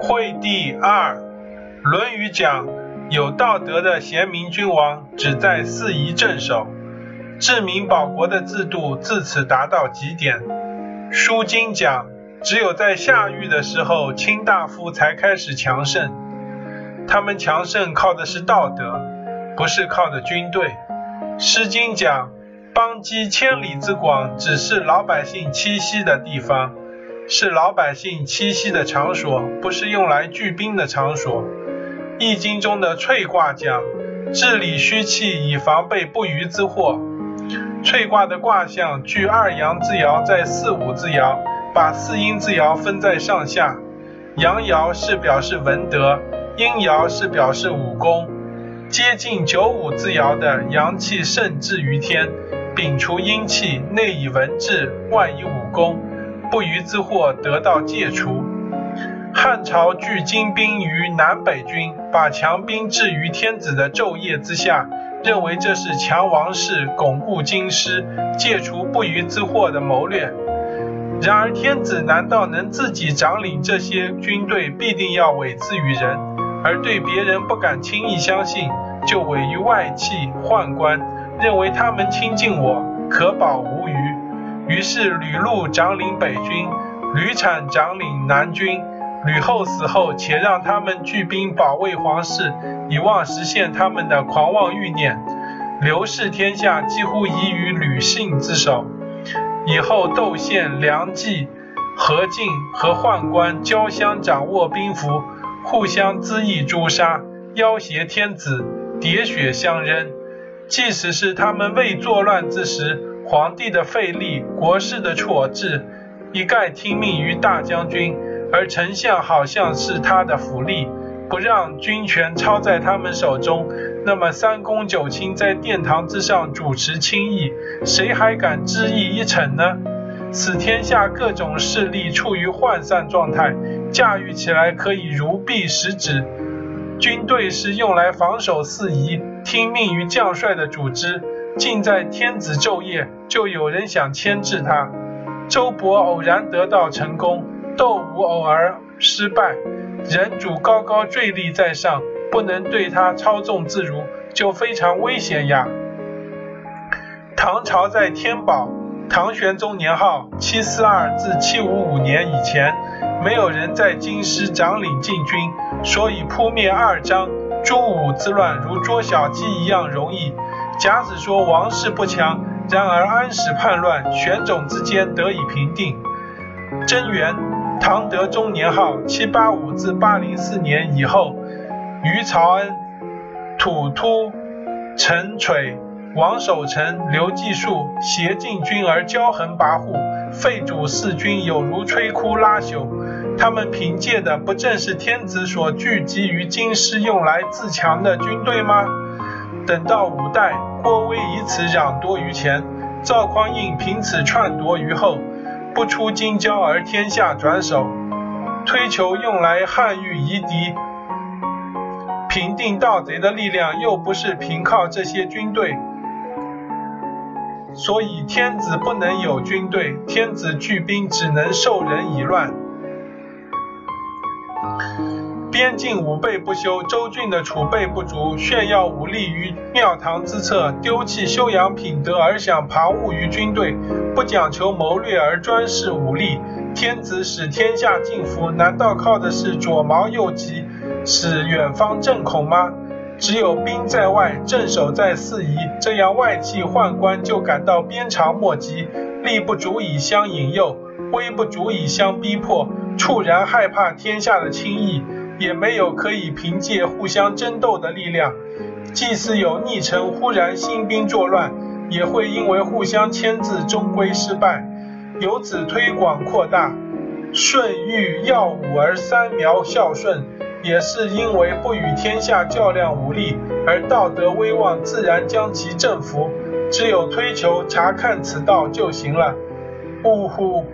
惠第二，《论语》讲，有道德的贤明君王只在四夷镇守，治民保国的制度自此达到极点。《书经》讲，只有在夏禹的时候，卿大夫才开始强盛，他们强盛靠的是道德，不是靠的军队。《诗经》讲，邦畿千里之广，只是老百姓栖息的地方。是老百姓栖息的场所，不是用来聚兵的场所。易经中的萃卦讲，治理虚气以防备不虞之祸。萃卦的卦象聚二阳之爻在四五之爻，把四阴之爻分在上下。阳爻是表示文德，阴爻是表示武功。接近九五之爻的阳气盛至于天，摒除阴气，内以文治，外以武功。不虞之祸得到戒除。汉朝聚精兵于南北军，把强兵置于天子的昼夜之下，认为这是强王室、巩固京师、戒除不虞之祸的谋略。然而天子难道能自己掌领这些军队，必定要委之于人，而对别人不敢轻易相信，就委于外戚宦官，认为他们亲近我，可保无虞。于是吕禄掌领北军，吕产掌领南军。吕后死后，且让他们聚兵保卫皇室，以望实现他们的狂妄欲念。刘氏天下几乎已于吕姓之手。以后窦宪、梁冀、何进和宦官交相掌握兵符，互相恣意诛杀，要挟天子，喋血相扔。即使是他们未作乱之时。皇帝的废立，国事的辍治，一概听命于大将军，而丞相好像是他的辅吏，不让军权操在他们手中。那么三公九卿在殿堂之上主持清议，谁还敢知意一逞呢？使天下各种势力处于涣散状态，驾驭起来可以如臂使指。军队是用来防守四夷，听命于将帅的组织。尽在天子昼夜，就有人想牵制他。周勃偶然得到成功，窦武偶尔失败。人主高高坠立在上，不能对他操纵自如，就非常危险呀。唐朝在天宝，唐玄宗年号七四二至七五五年以前，没有人在京师掌领禁军，所以扑灭二张、朱武之乱如捉小鸡一样容易。甲子说王室不强，然而安史叛乱，玄种之间得以平定。贞元，唐德宗年号七八五至八零四年以后，于朝恩、吐突、陈垂、王守成、刘继树挟禁军而骄横跋扈，废主弑君，有如摧枯拉朽。他们凭借的不正是天子所聚集于京师用来自强的军队吗？等到五代，郭威以此攘夺于前，赵匡胤凭此篡夺于后，不出京郊而天下转手，推求用来汉御夷狄、平定盗贼的力量，又不是凭靠这些军队，所以天子不能有军队，天子聚兵只能受人以乱。边境武备不修，州郡的储备不足，炫耀武力于庙堂之侧，丢弃修养品德而想旁骛于军队，不讲求谋略而专事武力。天子使天下敬服，难道靠的是左矛右戟，使远方震恐吗？只有兵在外，镇守在四夷，这样外戚宦官就感到鞭长莫及，力不足以相引诱，威不足以相逼迫，猝然害怕天下的轻易。也没有可以凭借互相争斗的力量，即使有逆臣忽然兴兵作乱，也会因为互相牵制，终归失败。由此推广扩大，舜欲耀武而三苗孝顺，也是因为不与天下较量武力，而道德威望自然将其征服。只有推求查看此道就行了。呜呼！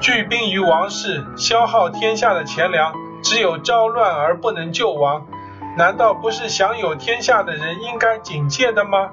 聚兵于王室，消耗天下的钱粮。只有招乱而不能救亡，难道不是享有天下的人应该警戒的吗？